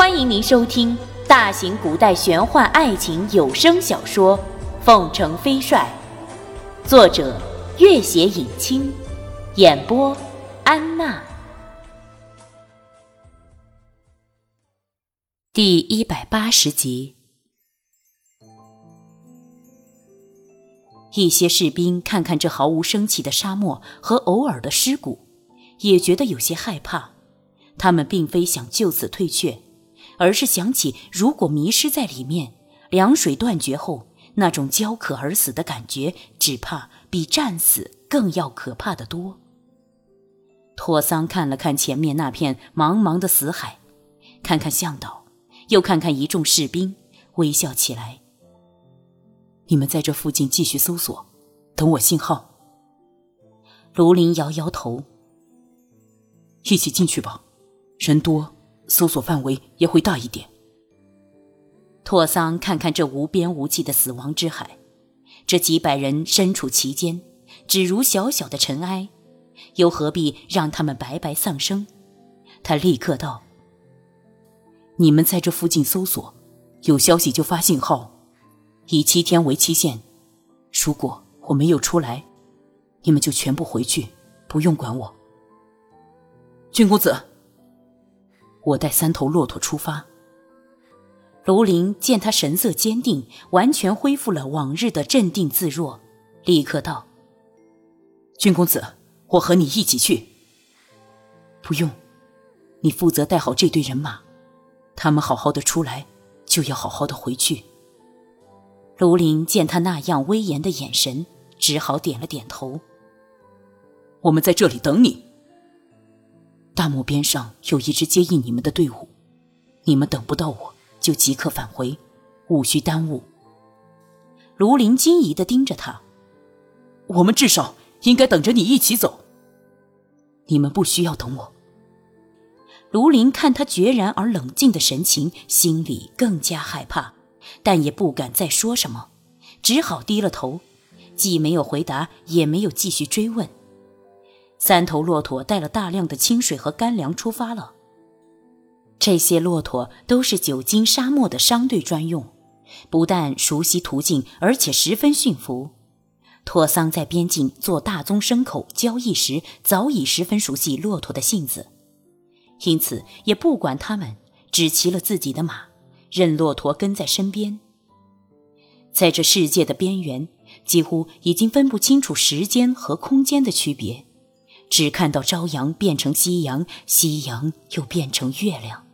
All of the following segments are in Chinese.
欢迎您收听大型古代玄幻爱情有声小说《凤城飞帅》，作者：月写影清，演播：安娜。第一百八十集，一些士兵看看这毫无生气的沙漠和偶尔的尸骨，也觉得有些害怕。他们并非想就此退却。而是想起，如果迷失在里面，凉水断绝后那种焦渴而死的感觉，只怕比战死更要可怕的多。托桑看了看前面那片茫茫的死海，看看向导，又看看一众士兵，微笑起来。你们在这附近继续搜索，等我信号。卢林摇摇头，一起进去吧，人多。搜索范围也会大一点。托桑看看这无边无际的死亡之海，这几百人身处其间，只如小小的尘埃，又何必让他们白白丧生？他立刻道：“你们在这附近搜索，有消息就发信号，以七天为期限。如果我没有出来，你们就全部回去，不用管我。”郡公子。我带三头骆驼出发。卢林见他神色坚定，完全恢复了往日的镇定自若，立刻道：“君公子，我和你一起去。”不用，你负责带好这队人马，他们好好的出来，就要好好的回去。卢林见他那样威严的眼神，只好点了点头。我们在这里等你。大漠边上有一支接应你们的队伍，你们等不到我就即刻返回，无需耽误。卢林惊疑的盯着他，我们至少应该等着你一起走。你们不需要等我。卢林看他决然而冷静的神情，心里更加害怕，但也不敢再说什么，只好低了头，既没有回答，也没有继续追问。三头骆驼带了大量的清水和干粮出发了。这些骆驼都是久经沙漠的商队专用，不但熟悉途径，而且十分驯服。托桑在边境做大宗牲口交易时，早已十分熟悉骆驼的性子，因此也不管他们，只骑了自己的马，任骆驼跟在身边。在这世界的边缘，几乎已经分不清楚时间和空间的区别。只看到朝阳变成夕阳，夕阳又变成月亮。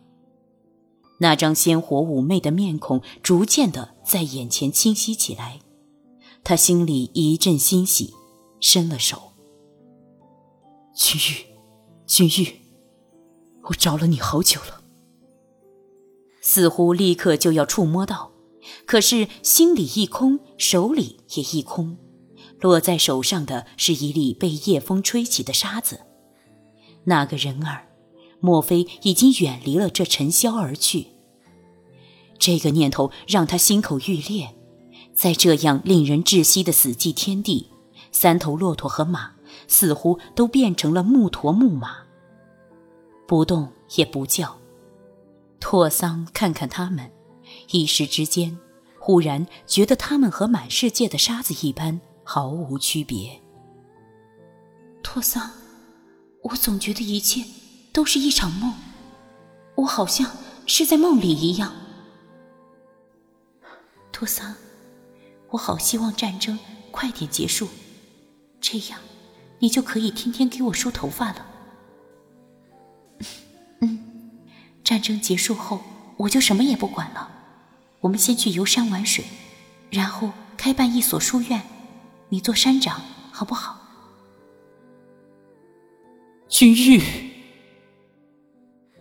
那张鲜活妩媚的面孔逐渐的在眼前清晰起来，他心里一阵欣喜，伸了手。君玉，君玉，我找了你好久了。似乎立刻就要触摸到，可是心里一空，手里也一空。落在手上的是一粒被夜风吹起的沙子，那个人儿，莫非已经远离了这尘嚣而去？这个念头让他心口欲裂。在这样令人窒息的死寂天地，三头骆驼和马似乎都变成了木驼木马，不动也不叫。拓桑看看他们，一时之间，忽然觉得他们和满世界的沙子一般。毫无区别。托桑，我总觉得一切都是一场梦，我好像是在梦里一样。托桑，我好希望战争快点结束，这样你就可以天天给我梳头发了。嗯，战争结束后我就什么也不管了。我们先去游山玩水，然后开办一所书院。你做山长好不好？君玉，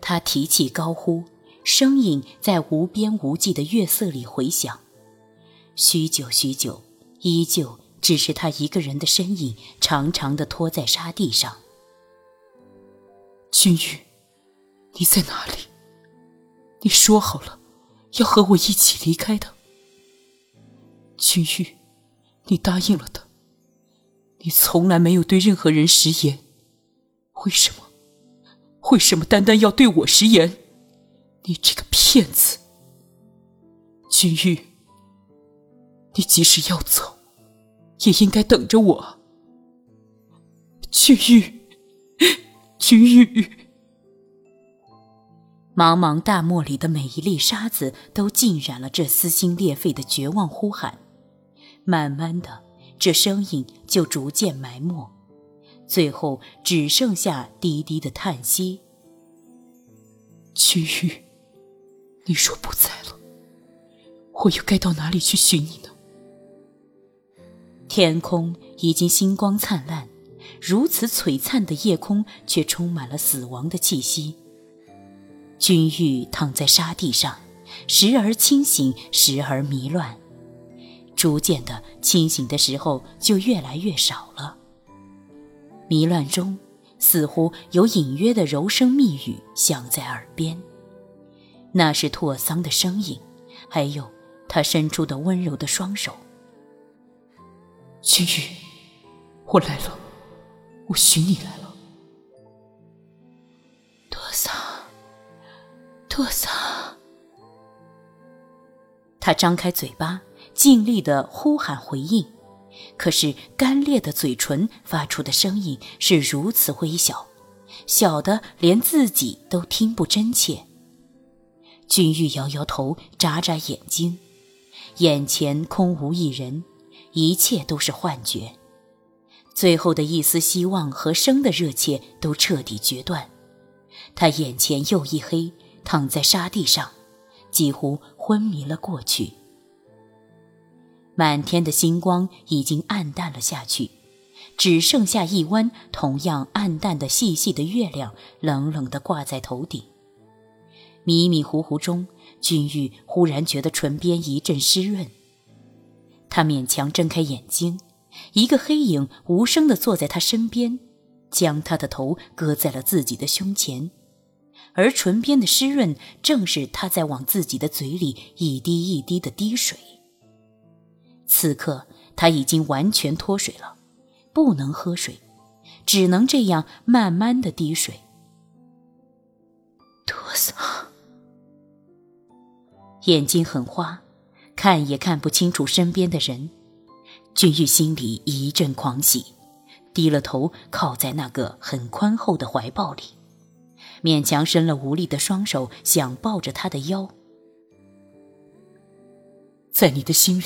他提气高呼，声音在无边无际的月色里回响。许久许久，依旧只是他一个人的身影，长长的拖在沙地上。君玉，你在哪里？你说好了，要和我一起离开的。君玉。你答应了的，你从来没有对任何人食言，为什么？为什么单单要对我食言？你这个骗子，君玉，你即使要走，也应该等着我。君玉，君玉。茫茫大漠里的每一粒沙子都浸染了这撕心裂肺的绝望呼喊。慢慢的，这声音就逐渐埋没，最后只剩下低低的叹息。君玉，你若不在了，我又该到哪里去寻你呢？天空已经星光灿烂，如此璀璨的夜空却充满了死亡的气息。君玉躺在沙地上，时而清醒，时而迷乱。逐渐的，清醒的时候就越来越少了。迷乱中，似乎有隐约的柔声密语响在耳边。那是拓桑的声音，还有他伸出的温柔的双手。君玉，我来了，我寻你来了。拓桑，拓桑，他张开嘴巴，尽力的呼喊回应，可是干裂的嘴唇发出的声音是如此微小，小的连自己都听不真切。君玉摇摇头，眨眨眼睛，眼前空无一人，一切都是幻觉，最后的一丝希望和生的热切都彻底决断。他眼前又一黑。躺在沙地上，几乎昏迷了过去。满天的星光已经暗淡了下去，只剩下一弯同样暗淡的细细的月亮，冷冷地挂在头顶。迷迷糊糊中，君玉忽然觉得唇边一阵湿润。他勉强睁开眼睛，一个黑影无声地坐在他身边，将他的头搁在了自己的胸前。而唇边的湿润，正是他在往自己的嘴里一滴一滴的滴水。此刻他已经完全脱水了，不能喝水，只能这样慢慢的滴水。托桑，眼睛很花，看也看不清楚身边的人。君玉心里一阵狂喜，低了头靠在那个很宽厚的怀抱里。勉强伸了无力的双手，想抱着他的腰。在你的心里，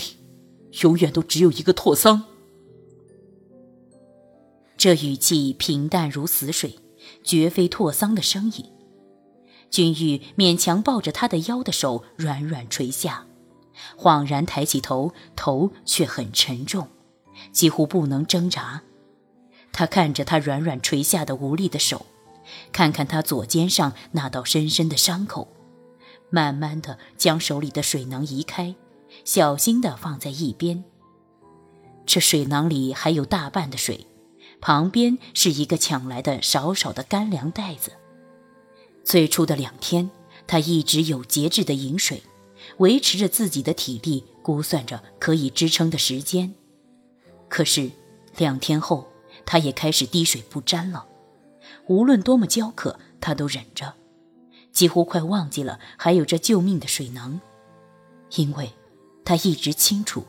永远都只有一个拓桑。这语气平淡如死水，绝非拓桑的声音。君玉勉强抱着他的腰的手软软垂下，恍然抬起头，头却很沉重，几乎不能挣扎。他看着他软软垂下的无力的手。看看他左肩上那道深深的伤口，慢慢的将手里的水囊移开，小心的放在一边。这水囊里还有大半的水，旁边是一个抢来的少少的干粮袋子。最初的两天，他一直有节制的饮水，维持着自己的体力，估算着可以支撑的时间。可是两天后，他也开始滴水不沾了。无论多么焦渴，他都忍着，几乎快忘记了还有这救命的水囊，因为，他一直清楚，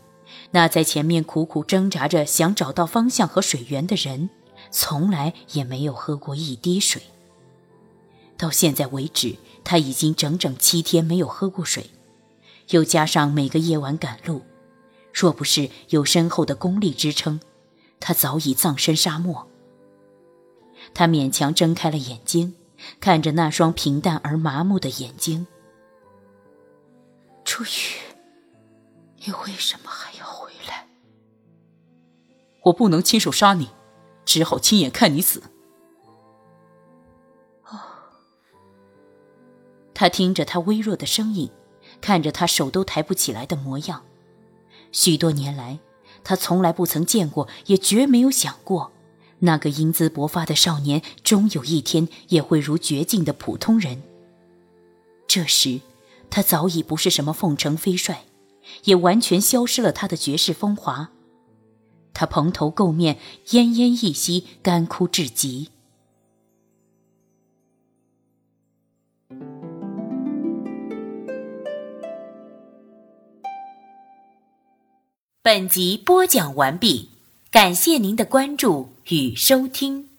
那在前面苦苦挣扎着想找到方向和水源的人，从来也没有喝过一滴水。到现在为止，他已经整整七天没有喝过水，又加上每个夜晚赶路，若不是有深厚的功力支撑，他早已葬身沙漠。他勉强睁开了眼睛，看着那双平淡而麻木的眼睛。朱玉，你为什么还要回来？我不能亲手杀你，只好亲眼看你死。哦。他听着他微弱的声音，看着他手都抬不起来的模样。许多年来，他从来不曾见过，也绝没有想过。那个英姿勃发的少年，终有一天也会如绝境的普通人。这时，他早已不是什么凤城飞帅，也完全消失了他的绝世风华。他蓬头垢面奄奄一息干枯至极。本集播讲完毕感谢您的关注与收听。